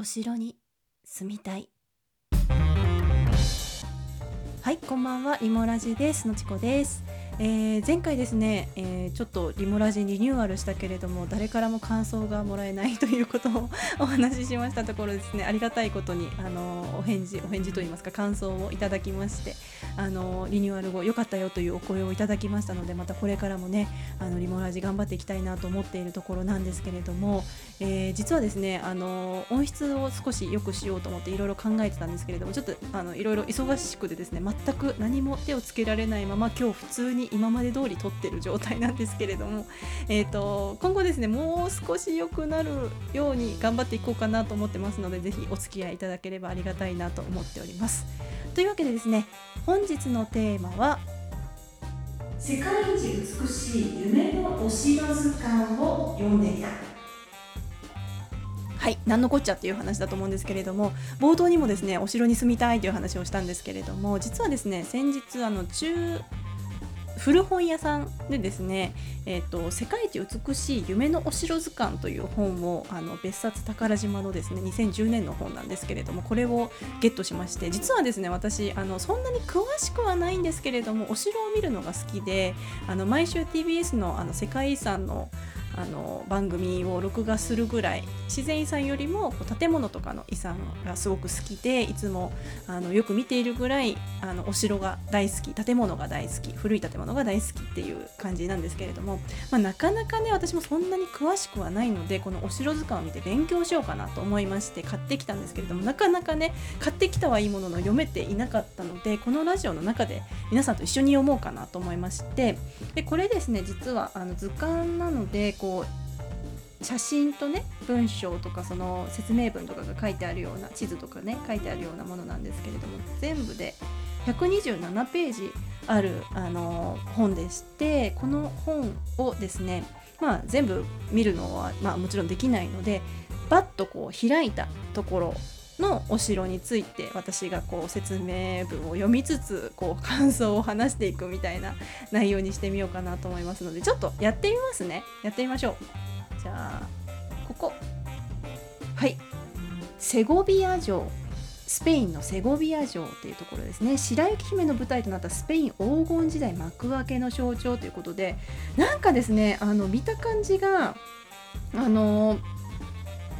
お城に住みたい。はいこんばんは。リモラジです。のちこです。えー、前回ですね、えー、ちょっとリモラジリニューアルしたけれども誰からも感想がもらえないということをお話ししましたところですね。ありがたいことにあのお返事お返事といいますか感想をいただきましてあのリニューアル後良かったよというお声をいただきましたのでまたこれからもねあのリモラジ頑張っていきたいなと思っているところなんですけれども、えー、実はですねあの音質を少し良くしようと思っていろいろ考えてたんですけれどもちょっとあのいろいろ忙しくてですね全く何も手をつけられないまま今日普通に今まで通り撮ってる状態なんですけれども、えーと、今後ですねもう少し良くなるように頑張っていこうかなと思ってますのでぜひお付き合いいただければありがたいなと思っております。というわけでですね本日のテーマは世界一美しい夢のお城図鑑を読んでみたはい何のこっちゃっていう話だと思うんですけれども冒頭にもですねお城に住みたいという話をしたんですけれども実はですね先日あの中古本屋さんでですね、えーと「世界一美しい夢のお城図鑑」という本をあの別冊宝島のですね2010年の本なんですけれどもこれをゲットしまして実はですね私あのそんなに詳しくはないんですけれどもお城を見るのが好きであの毎週 TBS のあの世界遺産のあの番組を録画するぐらい自然遺産よりも建物とかの遺産がすごく好きでいつもあのよく見ているぐらいあのお城が大好き建物が大好き古い建物が大好きっていう感じなんですけれども、まあ、なかなかね私もそんなに詳しくはないのでこのお城図鑑を見て勉強しようかなと思いまして買ってきたんですけれどもなかなかね買ってきたはいいものの読めていなかったのでこのラジオの中で皆さんと一緒に読もうかなと思いましてでこれですね実はあの図鑑なのでこうこう写真とね文章とかその説明文とかが書いてあるような地図とかね書いてあるようなものなんですけれども全部で127ページあるあの本でしてこの本をですねまあ全部見るのは、まあ、もちろんできないのでバッとこう開いたところのお城について私がこう説明文を読みつつこう感想を話していくみたいな内容にしてみようかなと思いますのでちょっとやってみますね。やってみましょう。じゃあここはい。セゴビア城。スペインのセゴビア城というところですね。白雪姫の舞台となったスペイン黄金時代幕開けの象徴ということでなんかですねあの見た感じがあの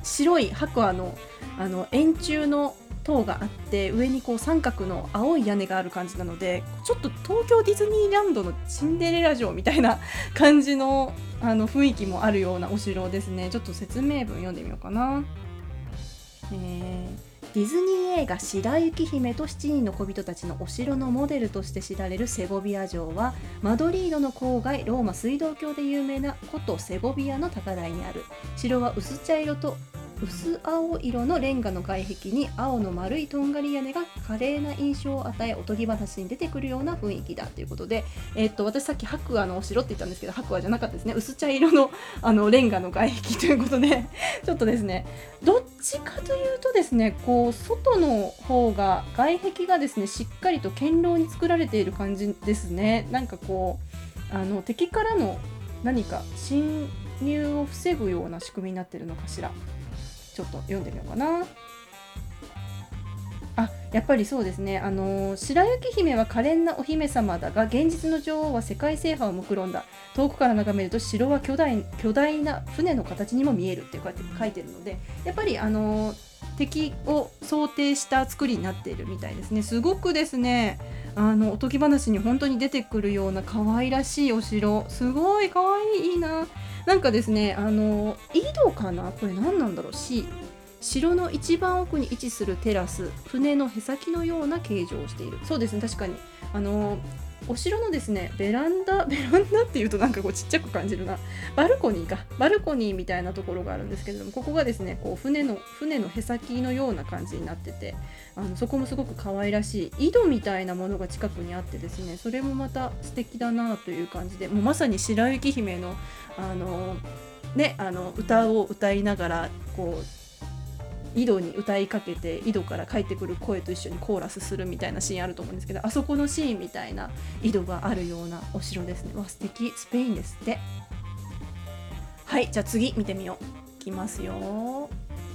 白い白亜のあの円柱の塔があって上にこう三角の青い屋根がある感じなのでちょっと東京ディズニーランドのシンデレラ城みたいな感じの あの雰囲気もあるようなお城ですね。ちょっと説明文読んでみようかな、えー、ディズニー映画「白雪姫と7人の小人たちのお城」のモデルとして知られるセゴビア城はマドリードの郊外ローマ水道橋で有名な古都セゴビアの高台にある。城は薄茶色と薄青色のレンガの外壁に青の丸いとんがり屋根が華麗な印象を与えおとぎ話に出てくるような雰囲気だということで、えー、っと私さっき白亜のお城って言ったんですけど白亜じゃなかったですね。薄茶色のあのレンガの外壁ということで ちょっとですねどっちかというとですねこう外の方が外壁がですねしっかりと堅牢に作られている感じですね。なんかこうあの敵からの何か侵入を防ぐような仕組みになってるのかしら。ちょっと読んでみようかな。あやっぱりそうですね、あのー、白雪姫は可憐なお姫様だが現実の女王は世界制覇を目論んだ。遠くから眺めると城は巨大巨大な船の形にも見えるってこうやって書いてるのでやっぱり、あのー、敵を想定した作りになっているみたいですね。すごくですね。あのおとぎ話に本当に出てくるような可愛らしいお城。すごい可愛いいいな。なんかですねあの井戸かな？これ何なんだろう？C 城の一番奥に位置するテラス。船のへさきのような形状をしている。そうですね確かに。あのお城のですねベランダ ベランダっていうとなんかこうちっちゃく感じるな。バルコニーか。バルコニーみたいなところがあるんですけれどもここがですねこう船の船のへさきのような感じになっててあのそこもすごく可愛らしい井戸みたいなものが近くにあってですねそれもまた素敵だなという感じでもうまさに白雪姫のあのねあの歌を歌いながらこう井戸に歌いかけて井戸から帰ってくる声と一緒にコーラスするみたいなシーンあると思うんですけどあそこのシーンみたいな井戸があるようなお城ですね。わ素敵。スペインですって。はいじゃあ次見てみよう。いきますよ。こ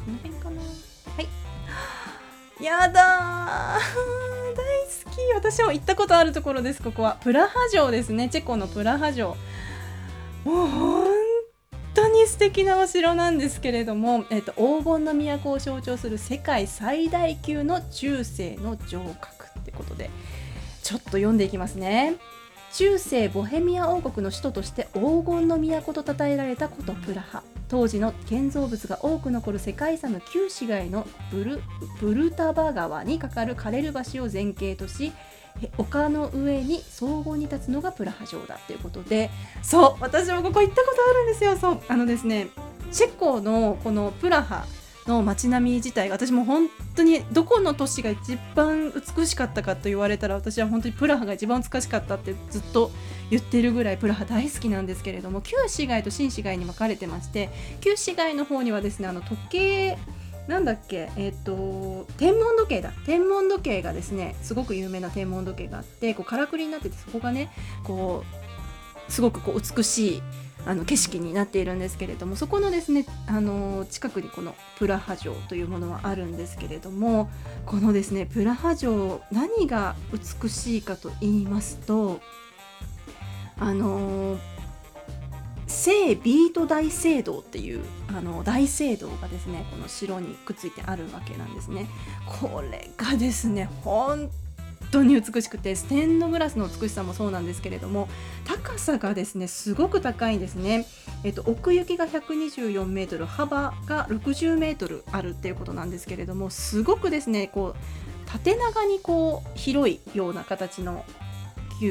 の辺かな。はい。やだ 大好き。私も行ったことあるところですここは。プラハ城ですね。チェコのプラハ城。もう本に素敵なお城なんですけれども、えーと、黄金の都を象徴する世界最大級の中世の城郭ってことでちょっと読んでいきますね。中世ボヘミア王国の首都として黄金の都と称えられたことプラハ。当時の建造物が多く残る世界遺産の旧市街のブルブルタバ川に架かるカレル橋を前景とし丘の上に荘厳に立つのがプラハ城だということでそう私もここ行ったことあるんですよ。そうあのですねチェコのこのプラハの街並み自体が私も本当にどこの都市が一番美しかったかと言われたら私は本当にプラハが一番美しかったってずっと言ってるぐらいプラハ大好きなんですけれども旧市街と新市街に分かれてまして旧市街の方にはですねあの時計なんだっけ？えっ、ー、と天文時計だ。天文時計がですねすごく有名な天文時計があってこうからくりになっててそこがねこうすごくこう美しいあの景色になっているんですけれどもそこのですねあの近くにこのプラハ城というものはあるんですけれどもこのですねプラハ城何が美しいかと言いますとあの聖ビート大聖堂っていうあの大聖堂がですねこの城にくっついてあるわけなんですね。これがですね本当に美しくてステンドグラスの美しさもそうなんですけれども高さがですねすごく高いんですね。えっと、奥行きが124メートル幅が60メートルあるっていうことなんですけれどもすごくですねこう縦長にこう広いような形の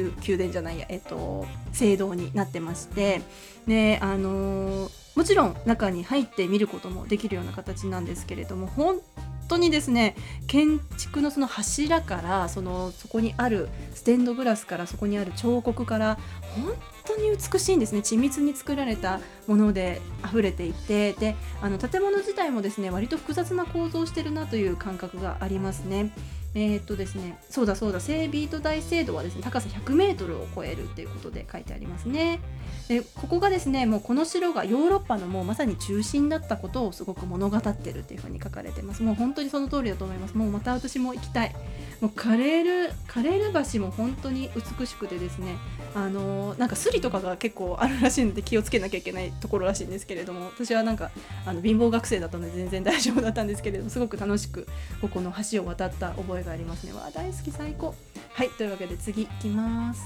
宮殿じゃないや、えっと、聖堂になってましてであのー、もちろん中に入って見ることもできるような形なんですけれども本当にですね建築のその柱からそのそこにあるステンドグラスからそこにある彫刻から本当に美しいんですね緻密に作られたもので溢れていてであの建物自体もですね割と複雑な構造をしてるなという感覚がありますね。えー、っとですね、そうだそうだ、聖ビート大聖堂はですね、高さ100メートルを超えるっていうことで書いてありますね。で、ここがですね、もうこの城がヨーロッパのもうまさに中心だったことをすごく物語ってるっていうふうに書かれてます。もう本当にその通りだと思います。もうまた私も行きたい。もうカレール、カレール橋も本当に美しくてですね、あのー、なんかスリとかが結構あるらしいので気をつけなきゃいけないところらしいんですけれども、私はなんかあの貧乏学生だったので全然大丈夫だったんですけれども、すごく楽しくここの橋を渡った覚えがありますね。わあ大好き最高。はいというわけで次いきます。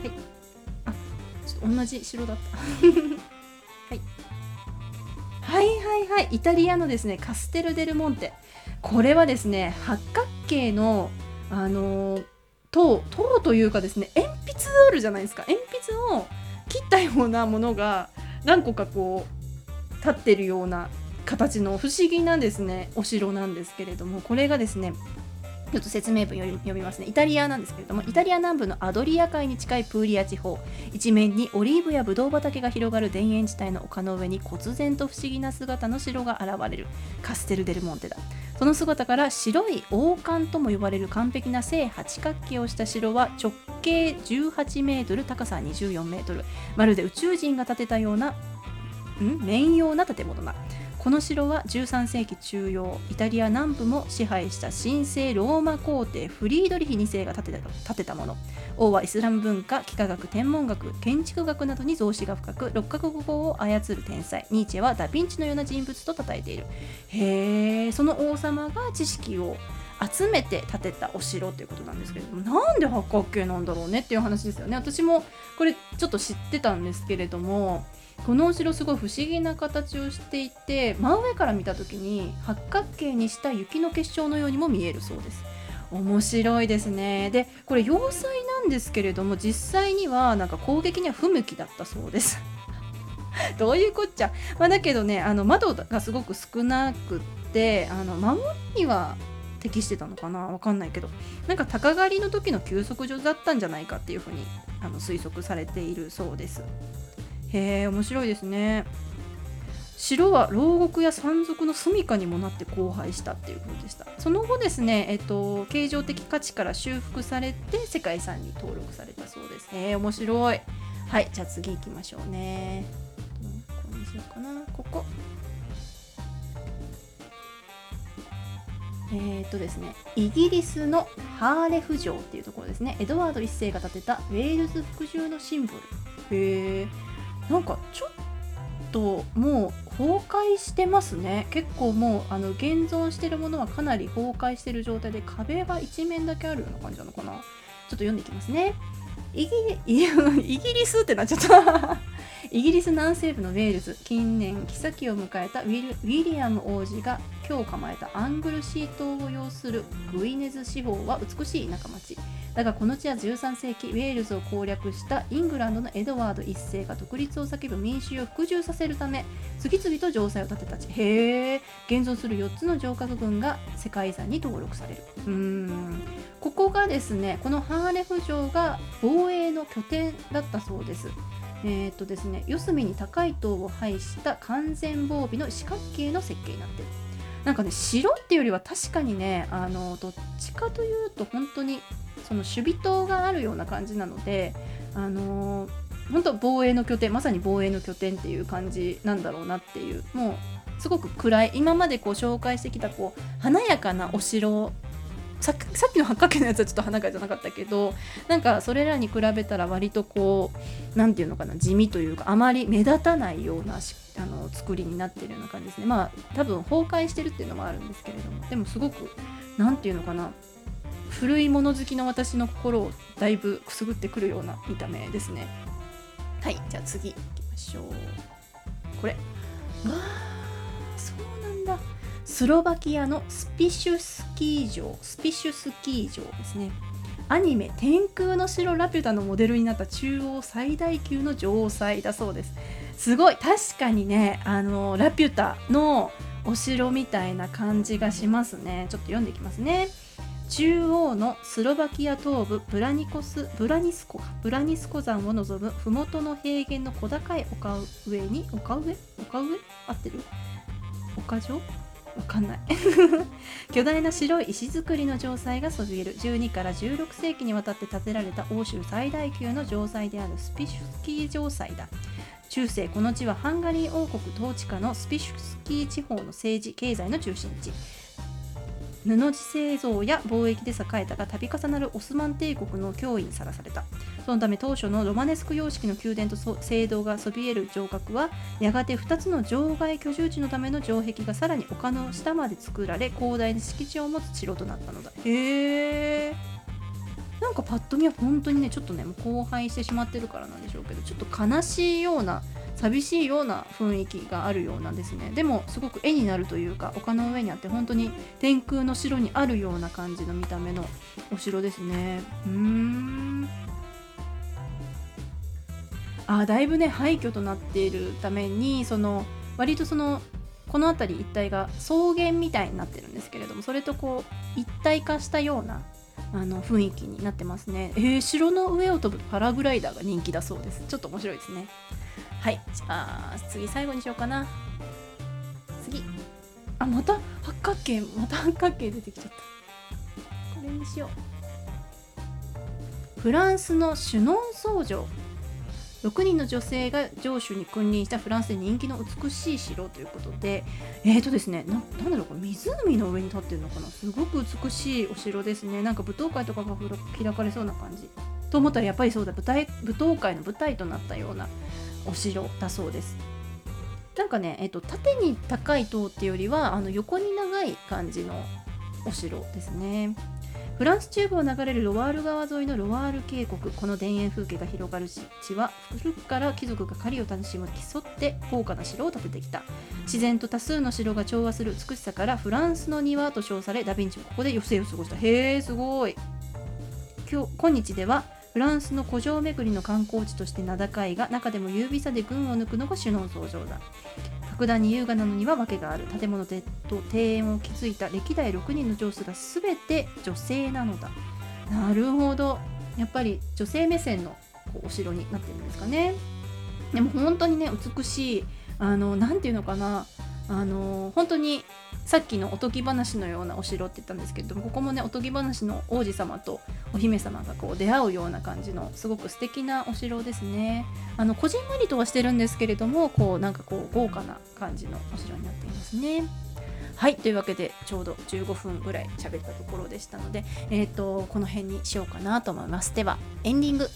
はい。あちょっと同じ白だった。はい。はいはいはい。イタリアのですねカステル・デル・モンテ。これはですね八角形のあの、塔塔というかですね鉛筆あるじゃないですか。鉛筆を切ったようなものが何個かこう立ってるような形の不思議なですねお城なんですけれどもこれがですねちょっと説明文読みますね。イタリアなんですけれども、イタリア南部のアドリア海に近いプーリア地方、一面にオリーブやブドウ畑が広がる田園地帯の丘の上に忽然と不思議な姿の城が現れるカステル・デル・モンテだ。その姿から白い王冠とも呼ばれる完璧な正八角形をした城は直径18メートル、高さ24メートル、まるで宇宙人が建てたような、ん？面用な建物だ。この城は13世紀中央イタリア南部も支配した神聖ローマ皇帝フリードリヒ2世が建てた建てたもの。王はイスラム文化幾何学天文学建築学などに造詞が深く六角国法を操る天才。ニーチェはダ・ヴィンチのような人物と称えている。へえその王様が知識を集めて建てたお城ということなんですけれどもなんで八角形なんだろうねっていう話ですよね。私もこれちょっと知ってたんですけれどもこのお城すごい不思議な形をしていて真上から見た時に八角形にした雪の結晶のようにも見えるそうです。面白いですね。でこれ要塞なんですけれども実際にはなんか攻撃には不向きだったそうです。どういうこっちゃ、まあ、だけどねあの窓がすごく少なくってあの守りには適してたのかな？わかんないけど。なんか鷹狩りの時の休息所だったんじゃないかっていうふうにあの推測されているそうです。へえ面白いですね。城は牢獄や山賊の住処にもなって荒廃したっていうことでした。その後ですね、えっと、形状的価値から修復されて世界遺産に登録されたそうです。へえ面白い。はいじゃあ次行きましょうね。ここにしようかな？ここ。えー、っとですねイギリスのハーレフ城っていうところですね。エドワード1世が建てたウェールズ服従のシンボル。へえなんかちょっともう崩壊してますね。結構もうあの現存してるものはかなり崩壊してる状態で壁が一面だけあるような感じなのかな。ちょっと読んでいきますね。イギ イギリスってなっちゃったイギリス南西部のウェールズ近年妃を迎えたウィリアム王子が今日構えたアングルシー島を擁するグイネズ司法は美しい田舎町。だがこの地は13世紀ウェールズを攻略したイングランドのエドワード1世が独立を叫ぶ民衆を服従させるため次々と城塞を建てた地へえ現存する4つの城郭群が世界遺産に登録される。うーん。ここがですねこのハーレフ城が防衛の拠点だったそうです。えー、とですね四隅に高い塔を配した完全防備の四角形の設計になってる。なんかね城っていうよりは確かにねあのどっちかというと本当にその守備塔があるような感じなのであの本当防衛の拠点まさに防衛の拠点っていう感じなんだろうなっていう。もうすごく暗い今までこう紹介してきたこう華やかなお城さっきの八角形のやつはちょっと華やかじゃなかったけどなんかそれらに比べたら割とこう何て言うのかな地味というかあまり目立たないようなあの作りになってるような感じですね。まあ多分崩壊してるっていうのもあるんですけれどもでもすごく何て言うのかな古いもの好きの私の心をだいぶくすぐってくるような見た目ですね。はいじゃあ次いきましょう。これ。わあそうなんだスロバキアのスピシュスキー場スピシュスキー場ですね。アニメ「天空の城ラピュタ」のモデルになった中央最大級の城塞だそうです。すごい。確かにねあのラピュタのお城みたいな感じがしますね。ちょっと読んでいきますね。中央のスロバキア東部ブラニコスブラニスコブラニスコ山を望む麓の平原の小高い丘上に丘上？丘上？合ってる？丘上わかんない。巨大な白い石造りの城塞がそびえる。12から16世紀にわたって建てられた欧州最大級の城塞であるスピシュスキー城塞だ。中世この地はハンガリー王国統治下のスピシュスキー地方の政治経済の中心地。布地製造や貿易で栄えたが度重なるオスマン帝国の脅威にさらされた。そのため当初のロマネスク様式の宮殿と聖堂がそびえる城郭はやがて2つの場外居住地のための城壁がさらに丘の下まで作られ広大な敷地を持つ城となったのだ。へえなんかパッと見は本当にねちょっとねもう荒廃してしまってるからなんでしょうけどちょっと悲しいような寂しいような雰囲気があるようなんですねでもすごく絵になるというか丘の上にあって本当に天空の城にあるような感じの見た目のお城ですねうーんあだいぶね廃墟となっているためにその割とそのこの辺り一帯が草原みたいになってるんですけれどもそれとこう一体化したようなあの雰囲気になってますね。えー、城の上を飛ぶパラグライダーが人気だそうです。ちょっと面白いですね。はいじゃあ次最後にしようかな。次。あまた？八角形また八角形出てきちゃった。これにしよう。フランスのシュノン僧城6人の女性が城主に君臨したフランスで人気の美しい城ということで。えーとですねななんだろうこれ湖の上に立ってるのかな？すごく美しいお城ですね。なんか舞踏会とかが開かれそうな感じ。と思ったらやっぱりそうだ舞台舞踏会の舞台となったようなお城だそうです。なんかね、えっと、縦に高い塔っていうよりはあの横に長い感じのお城ですね。フランス中部を流れるロワール川沿いのロワール渓谷この田園風景が広がる地は古くから貴族が狩りを楽しむ競って高価な城を建ててきた。自然と多数の城が調和する美しさからフランスの庭と称されダ・ヴィンチもここで余生を過ごした。へえすごい。今日今日ではフランスの古城巡りの観光地として名高いが中でも優美さで群を抜くのが首脳登場だ。格段に優雅なのには訳がある建物と庭園を築いた歴代6人の上司が全て女性なのだ。なるほど。やっぱり女性目線のお城になってるんですかね。でも本当にね美しいあの何て言うのかな。あの本当にさっきのおとぎ話のようなお城って言ったんですけどもここもねおとぎ話の王子様とお姫様がこう出会うような感じのすごく素敵なお城ですね。あのこじんまりとはしてるんですけれどもこうなんかこう豪華な感じのお城になっていますね。はいというわけでちょうど15分ぐらい喋ったところでしたので、えーとこの辺にしようかなと思います。ではエンディング。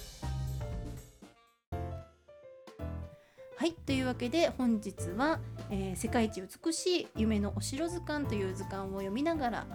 はいというわけで本日は、えー世界一美しい夢のお城図鑑」という図鑑を読みながら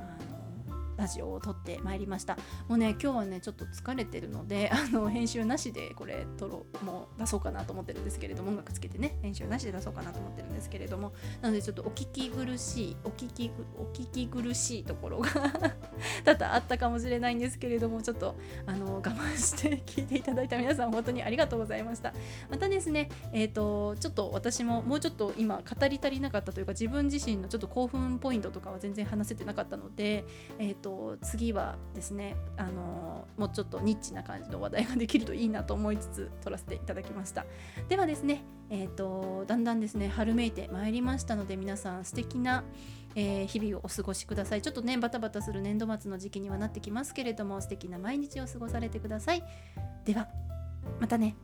ラジオを撮ってまいりました。もうね今日はねちょっと疲れてるので あの編集なしでこれ撮ろうもう出そうかなと思ってるんですけれども音楽つけてね編集なしで出そうかなと思ってるんですけれども。なのでちょっとお聞き苦しいお聞きお聞き苦しいところが 多々あったかもしれないんですけれどもちょっとあの我慢して聞いていただいた皆さん本当にありがとうございました。またですねえっ、とちょっと私ももうちょっと今語り足りなかったというか自分自身のちょっと興奮ポイントとかは全然話せてなかったのでえっー、と次はですね、あのもうちょっとニッチな感じの話題ができるといいなと思いつつ撮らせていただきました。ではですね、えー、とだんだんですね春めいてまいりましたので皆さん素敵なえー日々をお過ごしください。ちょっとねバタバタする年度末の時期にはなってきますけれども素敵な毎日を過ごされてください。ではまたね。